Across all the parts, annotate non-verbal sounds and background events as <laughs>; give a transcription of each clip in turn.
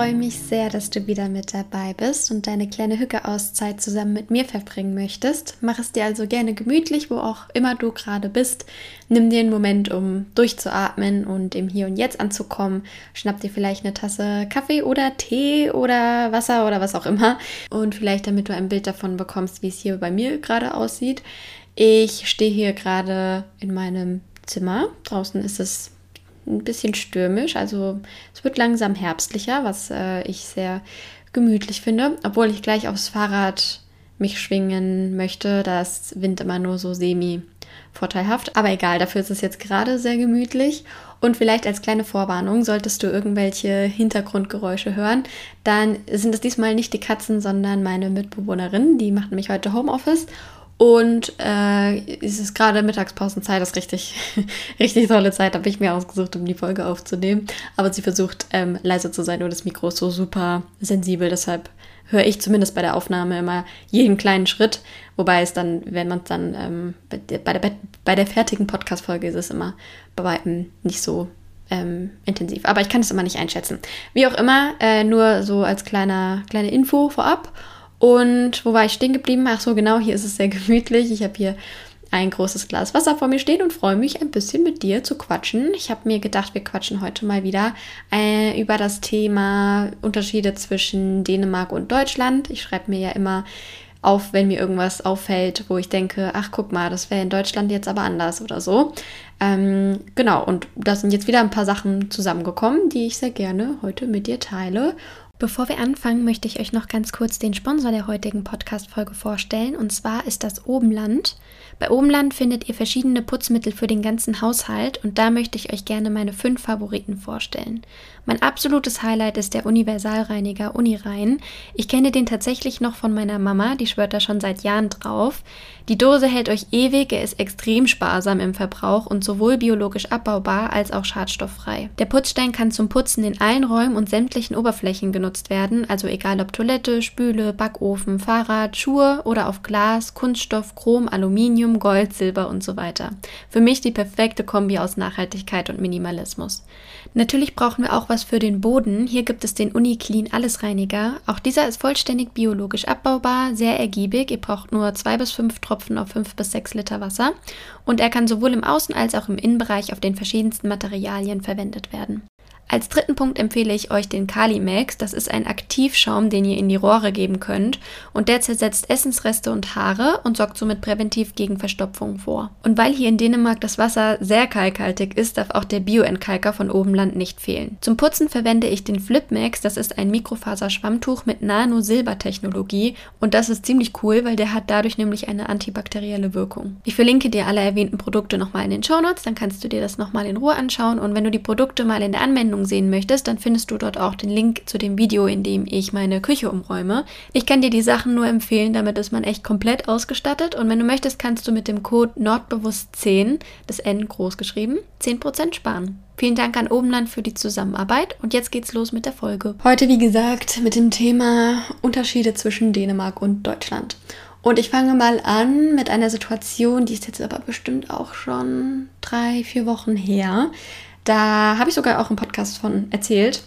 Freue mich sehr, dass du wieder mit dabei bist und deine kleine Hücke-Auszeit zusammen mit mir verbringen möchtest. Mach es dir also gerne gemütlich, wo auch immer du gerade bist. Nimm dir einen Moment, um durchzuatmen und im Hier und Jetzt anzukommen. Schnapp dir vielleicht eine Tasse Kaffee oder Tee oder Wasser oder was auch immer. Und vielleicht, damit du ein Bild davon bekommst, wie es hier bei mir gerade aussieht. Ich stehe hier gerade in meinem Zimmer. Draußen ist es ein bisschen stürmisch. Also es wird langsam herbstlicher, was äh, ich sehr gemütlich finde. Obwohl ich gleich aufs Fahrrad mich schwingen möchte. Da ist Wind immer nur so semi vorteilhaft. Aber egal, dafür ist es jetzt gerade sehr gemütlich. Und vielleicht als kleine Vorwarnung, solltest du irgendwelche Hintergrundgeräusche hören, dann sind es diesmal nicht die Katzen, sondern meine Mitbewohnerin. Die macht nämlich heute Homeoffice und äh, es ist gerade Mittagspausenzeit, das ist richtig, <laughs> richtig tolle Zeit, habe ich mir ausgesucht, um die Folge aufzunehmen. Aber sie versucht ähm, leise zu sein und das Mikro ist so super sensibel, deshalb höre ich zumindest bei der Aufnahme immer jeden kleinen Schritt. Wobei es dann, wenn man es dann ähm, bei, der, bei der fertigen Podcast-Folge ist es immer bei weitem nicht so ähm, intensiv. Aber ich kann es immer nicht einschätzen. Wie auch immer, äh, nur so als kleiner, kleine Info vorab. Und wo war ich stehen geblieben? Ach so, genau, hier ist es sehr gemütlich. Ich habe hier ein großes Glas Wasser vor mir stehen und freue mich ein bisschen mit dir zu quatschen. Ich habe mir gedacht, wir quatschen heute mal wieder äh, über das Thema Unterschiede zwischen Dänemark und Deutschland. Ich schreibe mir ja immer auf, wenn mir irgendwas auffällt, wo ich denke, ach guck mal, das wäre in Deutschland jetzt aber anders oder so. Ähm, genau, und da sind jetzt wieder ein paar Sachen zusammengekommen, die ich sehr gerne heute mit dir teile. Bevor wir anfangen, möchte ich euch noch ganz kurz den Sponsor der heutigen Podcast-Folge vorstellen. Und zwar ist das Obenland. Bei Obenland findet ihr verschiedene Putzmittel für den ganzen Haushalt und da möchte ich euch gerne meine fünf Favoriten vorstellen. Mein absolutes Highlight ist der Universalreiniger Unirein. Ich kenne den tatsächlich noch von meiner Mama, die schwört da schon seit Jahren drauf. Die Dose hält euch ewig, er ist extrem sparsam im Verbrauch und sowohl biologisch abbaubar als auch schadstofffrei. Der Putzstein kann zum Putzen in allen Räumen und sämtlichen Oberflächen genutzt werden, also egal ob Toilette, Spüle, Backofen, Fahrrad, Schuhe oder auf Glas, Kunststoff, Chrom, Aluminium, Gold, Silber und so weiter. Für mich die perfekte Kombi aus Nachhaltigkeit und Minimalismus. Natürlich brauchen wir auch was für den Boden. Hier gibt es den UniClean Allesreiniger. Auch dieser ist vollständig biologisch abbaubar, sehr ergiebig. Ihr braucht nur zwei bis fünf Tropfen auf fünf bis sechs Liter Wasser. Und er kann sowohl im Außen- als auch im Innenbereich auf den verschiedensten Materialien verwendet werden. Als dritten Punkt empfehle ich euch den Kalimax. Das ist ein Aktivschaum, den ihr in die Rohre geben könnt und der zersetzt Essensreste und Haare und sorgt somit präventiv gegen Verstopfung vor. Und weil hier in Dänemark das Wasser sehr kalkhaltig ist, darf auch der Bioentkalker von Obenland nicht fehlen. Zum Putzen verwende ich den Flipmax. Das ist ein Mikrofaserschwammtuch mit Nano-Silber-Technologie und das ist ziemlich cool, weil der hat dadurch nämlich eine antibakterielle Wirkung. Ich verlinke dir alle erwähnten Produkte nochmal in den Shownotes, dann kannst du dir das nochmal in Ruhe anschauen und wenn du die Produkte mal in der Anwendung Umräumung sehen möchtest, dann findest du dort auch den Link zu dem Video, in dem ich meine Küche umräume. Ich kann dir die Sachen nur empfehlen, damit ist man echt komplett ausgestattet und wenn du möchtest, kannst du mit dem Code Nordbewusst10, das N groß geschrieben, 10% sparen. Vielen Dank an Obenland für die Zusammenarbeit und jetzt geht's los mit der Folge. Heute, wie gesagt, mit dem Thema Unterschiede zwischen Dänemark und Deutschland. Und ich fange mal an mit einer Situation, die ist jetzt aber bestimmt auch schon drei, vier Wochen her. Da habe ich sogar auch im Podcast von erzählt,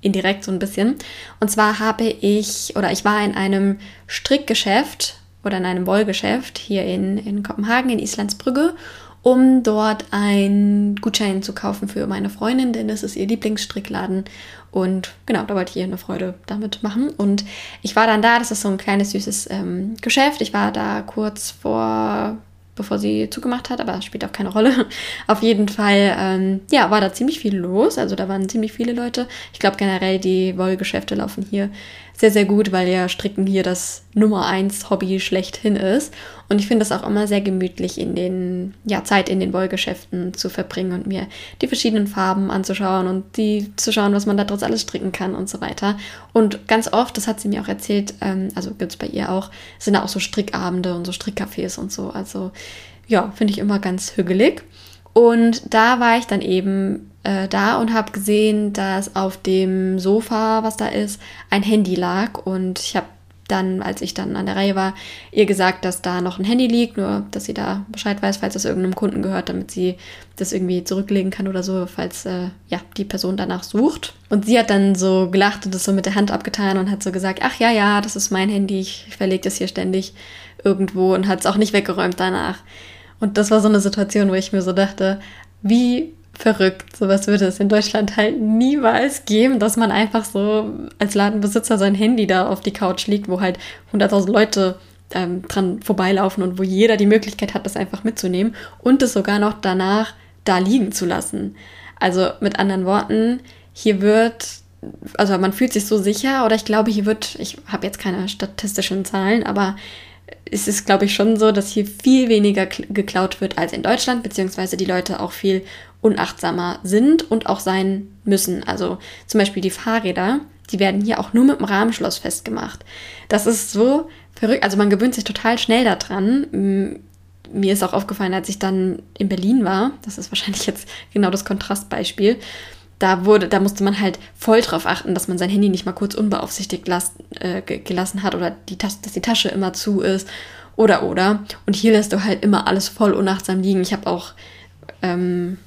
indirekt so ein bisschen. Und zwar habe ich, oder ich war in einem Strickgeschäft oder in einem Wollgeschäft hier in, in Kopenhagen, in Islandsbrügge, um dort einen Gutschein zu kaufen für meine Freundin, denn das ist ihr Lieblingsstrickladen. Und genau, da wollte ich ihr eine Freude damit machen. Und ich war dann da, das ist so ein kleines süßes ähm, Geschäft. Ich war da kurz vor bevor sie zugemacht hat, aber spielt auch keine Rolle. <laughs> Auf jeden Fall, ähm, ja, war da ziemlich viel los. Also da waren ziemlich viele Leute. Ich glaube generell, die Wollgeschäfte laufen hier sehr, sehr gut, weil ja Stricken hier das Nummer eins Hobby schlechthin ist. Und ich finde es auch immer sehr gemütlich, in den, ja, Zeit in den Wollgeschäften zu verbringen und mir die verschiedenen Farben anzuschauen und die zu schauen, was man da draus alles stricken kann und so weiter. Und ganz oft, das hat sie mir auch erzählt, ähm, also gibt es bei ihr auch, sind da auch so Strickabende und so Strickcafés und so. Also ja, finde ich immer ganz hügelig. Und da war ich dann eben äh, da und habe gesehen, dass auf dem Sofa, was da ist, ein Handy lag. Und ich habe dann, als ich dann an der Reihe war, ihr gesagt, dass da noch ein Handy liegt, nur dass sie da Bescheid weiß, falls das irgendeinem Kunden gehört, damit sie das irgendwie zurücklegen kann oder so, falls äh, ja die Person danach sucht. Und sie hat dann so gelacht und das so mit der Hand abgetan und hat so gesagt, ach ja, ja, das ist mein Handy, ich verlege das hier ständig irgendwo und hat es auch nicht weggeräumt danach. Und das war so eine Situation, wo ich mir so dachte, wie verrückt. Sowas würde es in Deutschland halt niemals geben, dass man einfach so als Ladenbesitzer sein Handy da auf die Couch liegt, wo halt 100.000 Leute ähm, dran vorbeilaufen und wo jeder die Möglichkeit hat, das einfach mitzunehmen und es sogar noch danach da liegen zu lassen. Also mit anderen Worten, hier wird, also man fühlt sich so sicher oder ich glaube, hier wird, ich habe jetzt keine statistischen Zahlen, aber ist es, glaube ich, schon so, dass hier viel weniger geklaut wird als in Deutschland, beziehungsweise die Leute auch viel unachtsamer sind und auch sein müssen. Also zum Beispiel die Fahrräder, die werden hier auch nur mit dem Rahmenschloss festgemacht. Das ist so verrückt. Also man gewöhnt sich total schnell daran. Mir ist auch aufgefallen, als ich dann in Berlin war, das ist wahrscheinlich jetzt genau das Kontrastbeispiel, da wurde, da musste man halt voll drauf achten, dass man sein Handy nicht mal kurz unbeaufsichtigt las, äh, gelassen hat oder die dass die Tasche immer zu ist oder oder. Und hier lässt du halt immer alles voll unachtsam liegen. Ich habe auch ähm,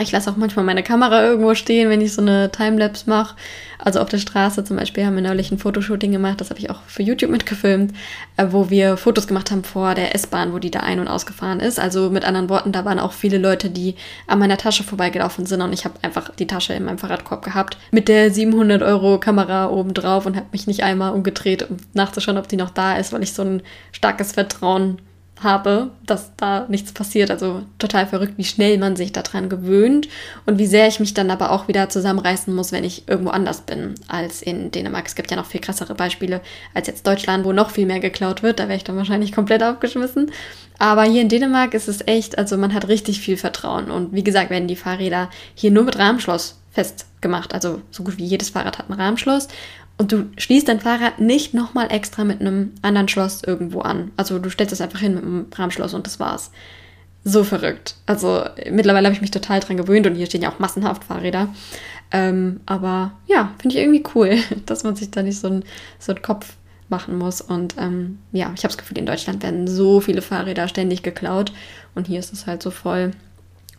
ich lasse auch manchmal meine Kamera irgendwo stehen, wenn ich so eine Timelapse mache. Also auf der Straße zum Beispiel haben wir neulich ein Fotoshooting gemacht, das habe ich auch für YouTube mitgefilmt, äh, wo wir Fotos gemacht haben vor der S-Bahn, wo die da ein- und ausgefahren ist. Also mit anderen Worten, da waren auch viele Leute, die an meiner Tasche vorbeigelaufen sind und ich habe einfach die Tasche in meinem Fahrradkorb gehabt mit der 700 Euro Kamera oben drauf und habe mich nicht einmal umgedreht, um nachzuschauen, ob die noch da ist, weil ich so ein starkes Vertrauen habe, dass da nichts passiert. Also total verrückt, wie schnell man sich daran gewöhnt und wie sehr ich mich dann aber auch wieder zusammenreißen muss, wenn ich irgendwo anders bin als in Dänemark. Es gibt ja noch viel krassere Beispiele als jetzt Deutschland, wo noch viel mehr geklaut wird. Da wäre ich dann wahrscheinlich komplett aufgeschmissen. Aber hier in Dänemark ist es echt, also man hat richtig viel Vertrauen. Und wie gesagt, werden die Fahrräder hier nur mit Rahmenschloss festgemacht. Also so gut wie jedes Fahrrad hat ein Rahmenschloss. Und du schließt dein Fahrrad nicht nochmal extra mit einem anderen Schloss irgendwo an. Also du stellst es einfach hin mit einem Rahmenschloss und das war's. So verrückt. Also mittlerweile habe ich mich total dran gewöhnt und hier stehen ja auch massenhaft Fahrräder. Ähm, aber ja, finde ich irgendwie cool, <laughs> dass man sich da nicht so einen so Kopf machen muss. Und ähm, ja, ich habe das Gefühl, in Deutschland werden so viele Fahrräder ständig geklaut und hier ist es halt so voll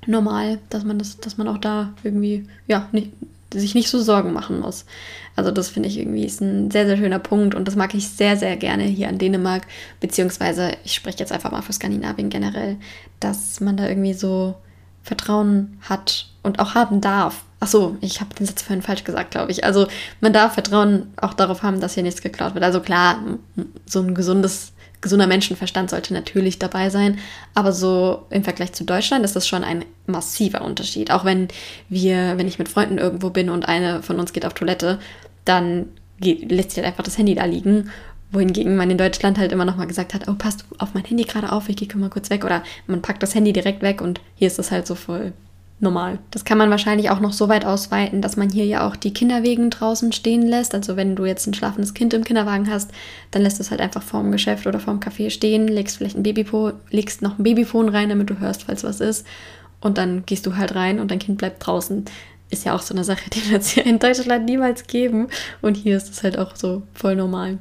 normal, dass man das, dass man auch da irgendwie ja nicht, sich nicht so Sorgen machen muss. Also das finde ich irgendwie ist ein sehr, sehr schöner Punkt und das mag ich sehr, sehr gerne hier an Dänemark, beziehungsweise ich spreche jetzt einfach mal für Skandinavien generell, dass man da irgendwie so Vertrauen hat und auch haben darf. Ach so, ich habe den Satz vorhin falsch gesagt, glaube ich. Also man darf Vertrauen auch darauf haben, dass hier nichts geklaut wird. Also klar, so ein gesundes gesunder Menschenverstand sollte natürlich dabei sein. Aber so im Vergleich zu Deutschland ist das schon ein massiver Unterschied. Auch wenn wir, wenn ich mit Freunden irgendwo bin und eine von uns geht auf Toilette, dann geht, lässt sich halt einfach das Handy da liegen. Wohingegen man in Deutschland halt immer noch mal gesagt hat, oh, passt auf mein Handy gerade auf, ich gehe mal kurz weg. Oder man packt das Handy direkt weg und hier ist das halt so voll normal. Das kann man wahrscheinlich auch noch so weit ausweiten, dass man hier ja auch die Kinderwegen draußen stehen lässt. Also wenn du jetzt ein schlafendes Kind im Kinderwagen hast, dann lässt es halt einfach vorm Geschäft oder vorm Café stehen, legst vielleicht ein Babypo, legst noch ein Babyphone rein, damit du hörst, falls was ist. Und dann gehst du halt rein und dein Kind bleibt draußen. Ist ja auch so eine Sache, <laughs> die wird es hier in Deutschland niemals geben. Und hier ist es halt auch so voll normal.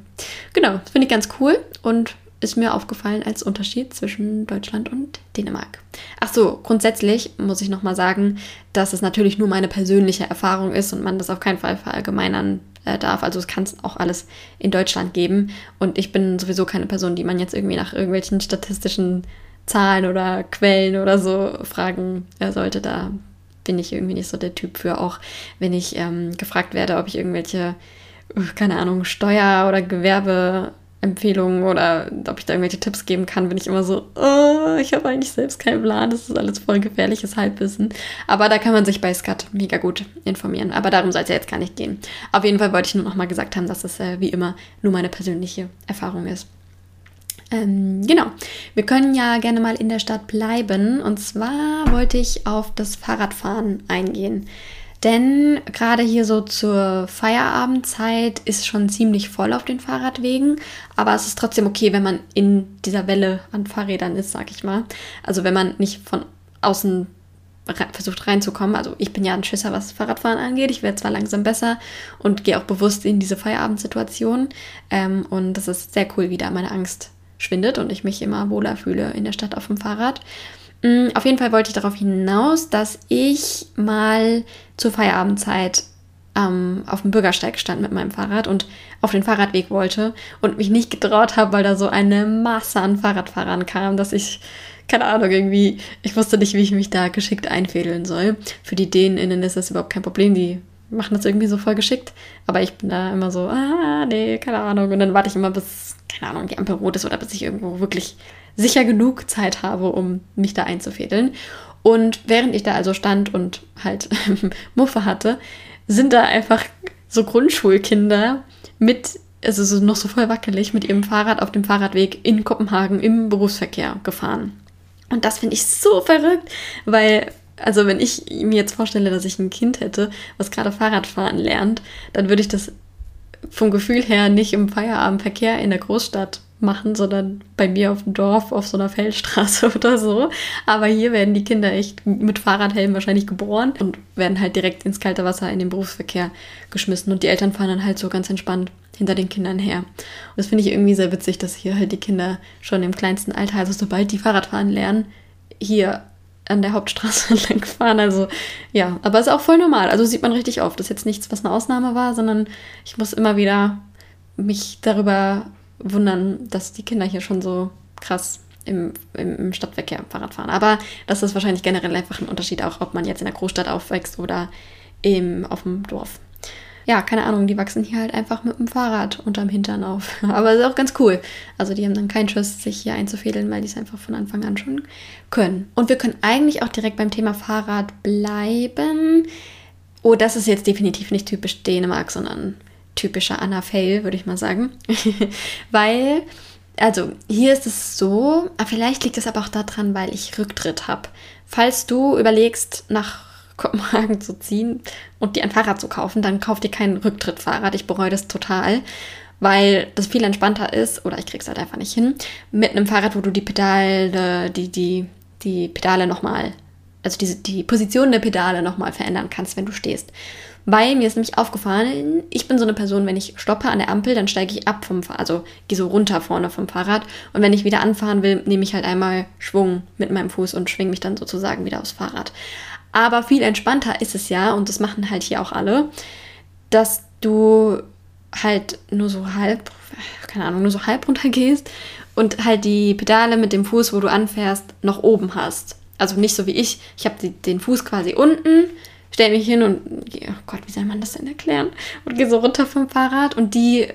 Genau, finde ich ganz cool. Und ist mir aufgefallen als Unterschied zwischen Deutschland und Dänemark. Ach so, grundsätzlich muss ich nochmal sagen, dass es natürlich nur meine persönliche Erfahrung ist und man das auf keinen Fall verallgemeinern äh, darf. Also es kann es auch alles in Deutschland geben. Und ich bin sowieso keine Person, die man jetzt irgendwie nach irgendwelchen statistischen Zahlen oder Quellen oder so fragen äh, sollte. Da bin ich irgendwie nicht so der Typ für. Auch wenn ich ähm, gefragt werde, ob ich irgendwelche, keine Ahnung, Steuer- oder Gewerbe Empfehlungen oder ob ich da irgendwelche Tipps geben kann, bin ich immer so, oh, ich habe eigentlich selbst keinen Plan, das ist alles voll gefährliches Halbwissen. Aber da kann man sich bei Skat mega gut informieren. Aber darum soll es ja jetzt gar nicht gehen. Auf jeden Fall wollte ich nur noch mal gesagt haben, dass das äh, wie immer nur meine persönliche Erfahrung ist. Ähm, genau, wir können ja gerne mal in der Stadt bleiben. Und zwar wollte ich auf das Fahrradfahren eingehen. Denn gerade hier so zur Feierabendzeit ist schon ziemlich voll auf den Fahrradwegen. Aber es ist trotzdem okay, wenn man in dieser Welle an Fahrrädern ist, sag ich mal. Also wenn man nicht von außen versucht reinzukommen. Also ich bin ja ein Schisser, was Fahrradfahren angeht. Ich werde zwar langsam besser und gehe auch bewusst in diese Feierabendsituation. Ähm, und das ist sehr cool, wie da meine Angst schwindet und ich mich immer wohler fühle in der Stadt auf dem Fahrrad. Mm, auf jeden Fall wollte ich darauf hinaus, dass ich mal zur Feierabendzeit ähm, auf dem Bürgersteig stand mit meinem Fahrrad und auf den Fahrradweg wollte und mich nicht getraut habe, weil da so eine Masse an Fahrradfahrern kam, dass ich, keine Ahnung, irgendwie, ich wusste nicht, wie ich mich da geschickt einfädeln soll. Für die DänInnen ist das überhaupt kein Problem, die machen das irgendwie so voll geschickt, aber ich bin da immer so, ah, nee, keine Ahnung. Und dann warte ich immer, bis, keine Ahnung, die Ampel rot ist oder bis ich irgendwo wirklich sicher genug Zeit habe, um mich da einzufädeln. Und während ich da also stand und halt <laughs> Muffe hatte, sind da einfach so Grundschulkinder mit, also so noch so voll wackelig, mit ihrem Fahrrad auf dem Fahrradweg in Kopenhagen im Berufsverkehr gefahren. Und das finde ich so verrückt, weil, also wenn ich mir jetzt vorstelle, dass ich ein Kind hätte, was gerade Fahrradfahren lernt, dann würde ich das vom Gefühl her nicht im Feierabendverkehr in der Großstadt machen, sondern bei mir auf dem Dorf auf so einer Feldstraße <laughs> oder so. Aber hier werden die Kinder echt mit Fahrradhelm wahrscheinlich geboren und werden halt direkt ins kalte Wasser in den Berufsverkehr geschmissen. Und die Eltern fahren dann halt so ganz entspannt hinter den Kindern her. Und das finde ich irgendwie sehr witzig, dass hier halt die Kinder schon im kleinsten Alter, also sobald die Fahrradfahren lernen, hier an der Hauptstraße <laughs> entlang fahren. Also ja, aber ist auch voll normal. Also sieht man richtig oft. Das ist jetzt nichts, was eine Ausnahme war, sondern ich muss immer wieder mich darüber wundern, dass die Kinder hier schon so krass im, im, Stadtverkehr Fahrrad fahren. Aber das ist wahrscheinlich generell einfach ein Unterschied, auch ob man jetzt in der Großstadt aufwächst oder im, auf dem Dorf. Ja, keine Ahnung, die wachsen hier halt einfach mit dem Fahrrad unterm Hintern auf. <laughs> Aber ist auch ganz cool. Also die haben dann keinen Schuss, sich hier einzufädeln, weil die es einfach von Anfang an schon können. Und wir können eigentlich auch direkt beim Thema Fahrrad bleiben. Oh, das ist jetzt definitiv nicht typisch Dänemark, sondern typischer Anna Fail, würde ich mal sagen. <laughs> weil, also hier ist es so, vielleicht liegt es aber auch daran, weil ich Rücktritt habe. Falls du überlegst, nach Kopenhagen zu ziehen und dir ein Fahrrad zu kaufen, dann kauf dir kein Rücktrittfahrrad. Ich bereue das total, weil das viel entspannter ist, oder ich krieg's halt einfach nicht hin, mit einem Fahrrad, wo du die Pedale, die, die, die Pedale nochmal, also die, die Position der Pedale nochmal verändern kannst, wenn du stehst. Weil mir ist nämlich aufgefallen, ich bin so eine Person, wenn ich stoppe an der Ampel, dann steige ich ab vom Fahrrad, also gehe so runter vorne vom Fahrrad. Und wenn ich wieder anfahren will, nehme ich halt einmal Schwung mit meinem Fuß und schwinge mich dann sozusagen wieder aufs Fahrrad. Aber viel entspannter ist es ja, und das machen halt hier auch alle, dass du halt nur so halb, keine Ahnung, nur so halb runter gehst und halt die Pedale mit dem Fuß, wo du anfährst, noch oben hast. Also nicht so wie ich. Ich habe den Fuß quasi unten stelle mich hin und, oh Gott, wie soll man das denn erklären? Und gehe so runter vom Fahrrad und die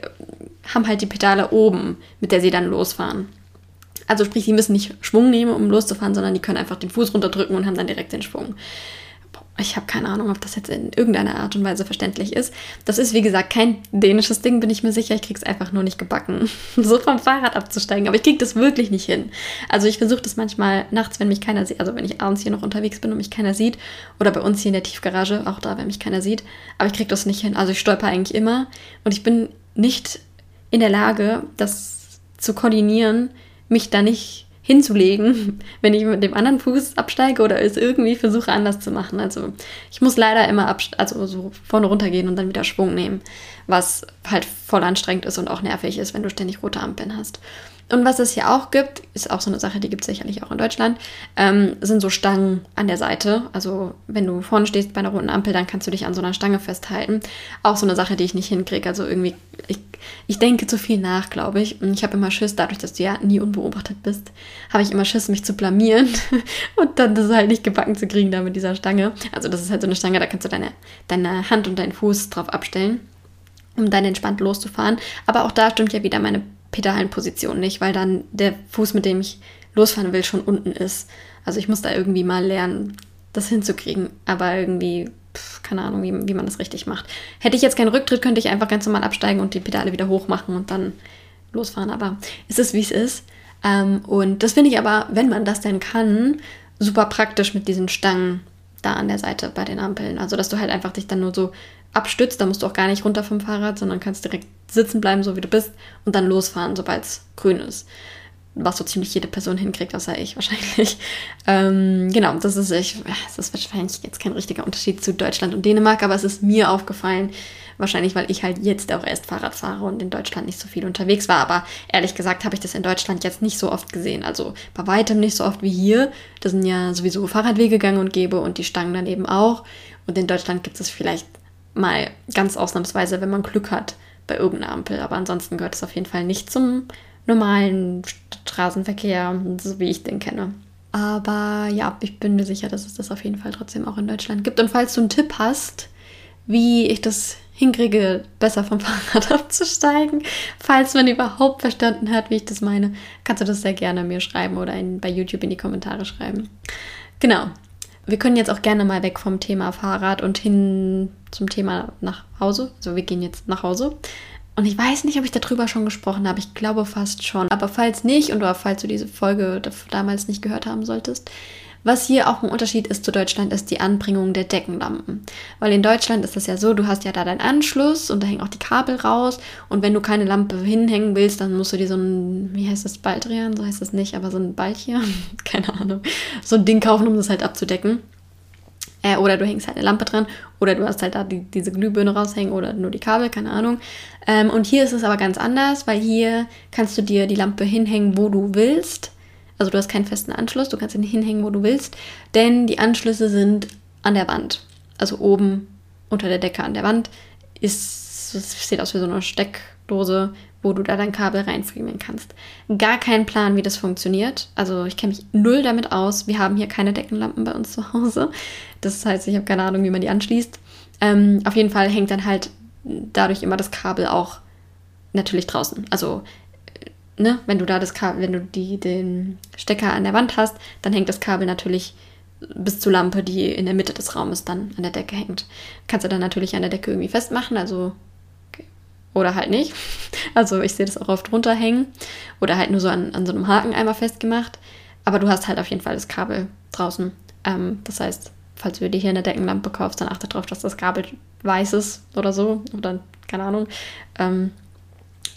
haben halt die Pedale oben, mit der sie dann losfahren. Also sprich, sie müssen nicht Schwung nehmen, um loszufahren, sondern die können einfach den Fuß runterdrücken und haben dann direkt den Schwung. Ich habe keine Ahnung, ob das jetzt in irgendeiner Art und Weise verständlich ist. Das ist, wie gesagt, kein dänisches Ding, bin ich mir sicher. Ich kriege es einfach nur nicht gebacken, <laughs> so vom Fahrrad abzusteigen. Aber ich kriege das wirklich nicht hin. Also ich versuche das manchmal nachts, wenn mich keiner sieht, also wenn ich abends hier noch unterwegs bin und mich keiner sieht. Oder bei uns hier in der Tiefgarage, auch da, wenn mich keiner sieht. Aber ich kriege das nicht hin. Also ich stolper eigentlich immer. Und ich bin nicht in der Lage, das zu koordinieren, mich da nicht hinzulegen, <laughs> wenn ich mit dem anderen Fuß absteige oder es irgendwie versuche anders zu machen. Also ich muss leider immer also so vorne runtergehen und dann wieder Schwung nehmen, was halt voll anstrengend ist und auch nervig ist, wenn du ständig rote Ampeln hast. Und was es hier auch gibt, ist auch so eine Sache, die gibt es sicherlich auch in Deutschland, ähm, sind so Stangen an der Seite. Also wenn du vorne stehst bei einer roten Ampel, dann kannst du dich an so einer Stange festhalten. Auch so eine Sache, die ich nicht hinkriege. Also irgendwie, ich, ich denke zu viel nach, glaube ich. Und ich habe immer Schiss, dadurch, dass du ja nie unbeobachtet bist, habe ich immer Schiss, mich zu blamieren <laughs> und dann das halt nicht gebacken zu kriegen da mit dieser Stange. Also das ist halt so eine Stange, da kannst du deine, deine Hand und deinen Fuß drauf abstellen um dann entspannt loszufahren. Aber auch da stimmt ja wieder meine Pedalenposition nicht, weil dann der Fuß, mit dem ich losfahren will, schon unten ist. Also ich muss da irgendwie mal lernen, das hinzukriegen. Aber irgendwie, pf, keine Ahnung, wie, wie man das richtig macht. Hätte ich jetzt keinen Rücktritt, könnte ich einfach ganz normal absteigen und die Pedale wieder hoch machen und dann losfahren. Aber es ist, wie es ist. Ähm, und das finde ich aber, wenn man das denn kann, super praktisch mit diesen Stangen da an der Seite bei den Ampeln. Also, dass du halt einfach dich dann nur so abstützt, da musst du auch gar nicht runter vom Fahrrad, sondern kannst direkt sitzen bleiben, so wie du bist, und dann losfahren, sobald es grün ist. Was so ziemlich jede Person hinkriegt, außer ich <laughs> wahrscheinlich. Ähm, genau, das ist, ich, das ist wahrscheinlich jetzt kein richtiger Unterschied zu Deutschland und Dänemark, aber es ist mir aufgefallen, Wahrscheinlich, weil ich halt jetzt auch erst Fahrrad fahre und in Deutschland nicht so viel unterwegs war. Aber ehrlich gesagt habe ich das in Deutschland jetzt nicht so oft gesehen. Also bei weitem nicht so oft wie hier. Da sind ja sowieso Fahrradwege gang und gäbe und die Stangen dann eben auch. Und in Deutschland gibt es vielleicht mal ganz ausnahmsweise, wenn man Glück hat, bei irgendeiner Ampel. Aber ansonsten gehört es auf jeden Fall nicht zum normalen Straßenverkehr, so wie ich den kenne. Aber ja, ich bin mir sicher, dass es das auf jeden Fall trotzdem auch in Deutschland gibt. Und falls du einen Tipp hast, wie ich das hinkriege, besser vom <laughs> Fahrrad abzusteigen. Falls man überhaupt verstanden hat, wie ich das meine, kannst du das sehr gerne mir schreiben oder in, bei YouTube in die Kommentare schreiben. Genau. Wir können jetzt auch gerne mal weg vom Thema Fahrrad und hin zum Thema nach Hause. Also wir gehen jetzt nach Hause. Und ich weiß nicht, ob ich darüber schon gesprochen habe. Ich glaube fast schon. Aber falls nicht und oder falls du diese Folge damals nicht gehört haben solltest, was hier auch ein Unterschied ist zu Deutschland, ist die Anbringung der Deckenlampen. Weil in Deutschland ist das ja so, du hast ja da deinen Anschluss und da hängen auch die Kabel raus. Und wenn du keine Lampe hinhängen willst, dann musst du dir so ein, wie heißt das, Baldrian? So heißt das nicht, aber so ein Bald hier, <laughs> keine Ahnung, so ein Ding kaufen, um das halt abzudecken. Äh, oder du hängst halt eine Lampe dran oder du hast halt da die, diese Glühbirne raushängen oder nur die Kabel, keine Ahnung. Ähm, und hier ist es aber ganz anders, weil hier kannst du dir die Lampe hinhängen, wo du willst. Also du hast keinen festen Anschluss, du kannst ihn hinhängen, wo du willst, denn die Anschlüsse sind an der Wand. Also oben unter der Decke an der Wand ist, es sieht aus wie so eine Steckdose, wo du da dein Kabel reinfriemeln kannst. Gar keinen Plan, wie das funktioniert. Also ich kenne mich null damit aus. Wir haben hier keine Deckenlampen bei uns zu Hause. Das heißt, ich habe keine Ahnung, wie man die anschließt. Ähm, auf jeden Fall hängt dann halt dadurch immer das Kabel auch natürlich draußen. Also ne, wenn du da das Kabel, wenn du die, den Stecker an der Wand hast, dann hängt das Kabel natürlich bis zur Lampe, die in der Mitte des Raumes dann an der Decke hängt. Kannst du dann natürlich an der Decke irgendwie festmachen, also oder halt nicht. <laughs> Also ich sehe das auch oft runterhängen oder halt nur so an, an so einem Haken einmal festgemacht. Aber du hast halt auf jeden Fall das Kabel draußen. Ähm, das heißt, falls du dir hier eine Deckenlampe kaufst, dann achte darauf, dass das Kabel weiß ist oder so. Oder keine Ahnung. Ähm,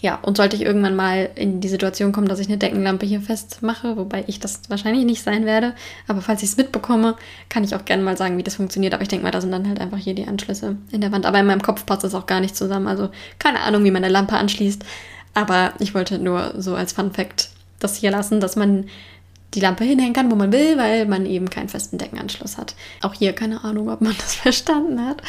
ja, und sollte ich irgendwann mal in die Situation kommen, dass ich eine Deckenlampe hier festmache, wobei ich das wahrscheinlich nicht sein werde, aber falls ich es mitbekomme, kann ich auch gerne mal sagen, wie das funktioniert. Aber ich denke mal, da sind dann halt einfach hier die Anschlüsse in der Wand. Aber in meinem Kopf passt das auch gar nicht zusammen. Also keine Ahnung, wie man eine Lampe anschließt. Aber ich wollte nur so als Fun Fact das hier lassen, dass man die Lampe hinhängen kann, wo man will, weil man eben keinen festen Deckenanschluss hat. Auch hier keine Ahnung, ob man <laughs> das verstanden hat.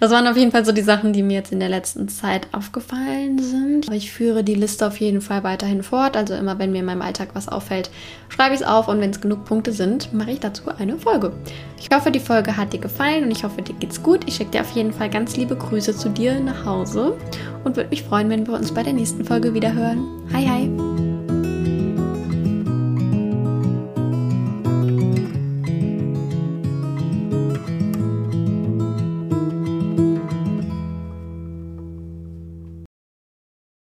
Das waren auf jeden Fall so die Sachen, die mir jetzt in der letzten Zeit aufgefallen sind. Aber ich führe die Liste auf jeden Fall weiterhin fort. Also immer, wenn mir in meinem Alltag was auffällt, schreibe ich es auf und wenn es genug Punkte sind, mache ich dazu eine Folge. Ich hoffe, die Folge hat dir gefallen und ich hoffe, dir geht's gut. Ich schicke dir auf jeden Fall ganz liebe Grüße zu dir nach Hause und würde mich freuen, wenn wir uns bei der nächsten Folge wieder hören. Hi, hi!